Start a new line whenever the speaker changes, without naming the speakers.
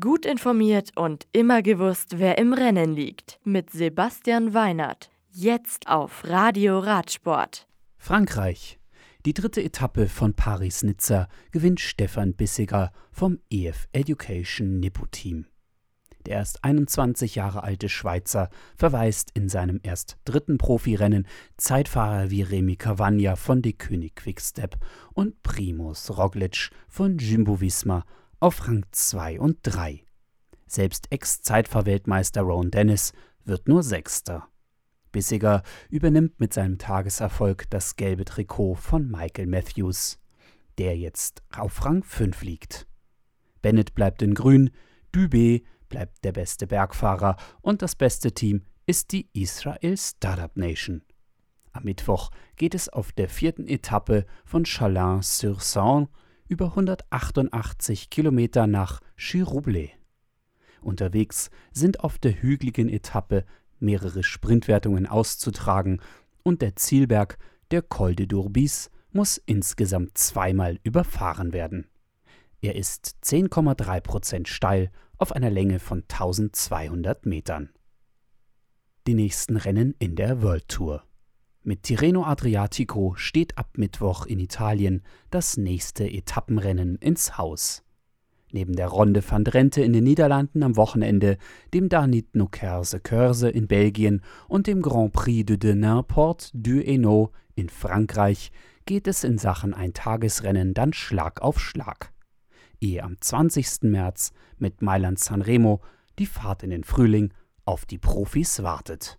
Gut informiert und immer gewusst, wer im Rennen liegt. Mit Sebastian Weinert. Jetzt auf Radio Radsport.
Frankreich. Die dritte Etappe von Paris-Nizza gewinnt Stefan Bissiger vom EF Education Nippo-Team. Der erst 21 Jahre alte Schweizer verweist in seinem erst dritten Profirennen Zeitfahrer wie Remy Cavagna von De König Quickstep und Primus Roglic von Jumbo Visma auf Rang 2 und 3. Selbst Ex-Zeitfahrweltmeister Ron Dennis wird nur Sechster. Bissiger übernimmt mit seinem Tageserfolg das gelbe Trikot von Michael Matthews, der jetzt auf Rang 5 liegt. Bennett bleibt in Grün, Dübe bleibt der beste Bergfahrer und das beste Team ist die Israel Startup Nation. Am Mittwoch geht es auf der vierten Etappe von Chalin-sur-Saône über 188 Kilometer nach Chiroublé. Unterwegs sind auf der hügeligen Etappe mehrere Sprintwertungen auszutragen und der Zielberg, der Col de Dourbis, muss insgesamt zweimal überfahren werden. Er ist 10,3 Prozent steil auf einer Länge von 1200 Metern. Die nächsten Rennen in der World Tour. Mit Tirreno Adriatico steht ab Mittwoch in Italien das nächste Etappenrennen ins Haus. Neben der Ronde van Drenthe in den Niederlanden am Wochenende, dem Danit Nukerse Körse in Belgien und dem Grand Prix de Denain Port du Hainaut in Frankreich geht es in Sachen Eintagesrennen dann Schlag auf Schlag. Ehe am 20. März mit Mailand Sanremo die Fahrt in den Frühling auf die Profis wartet.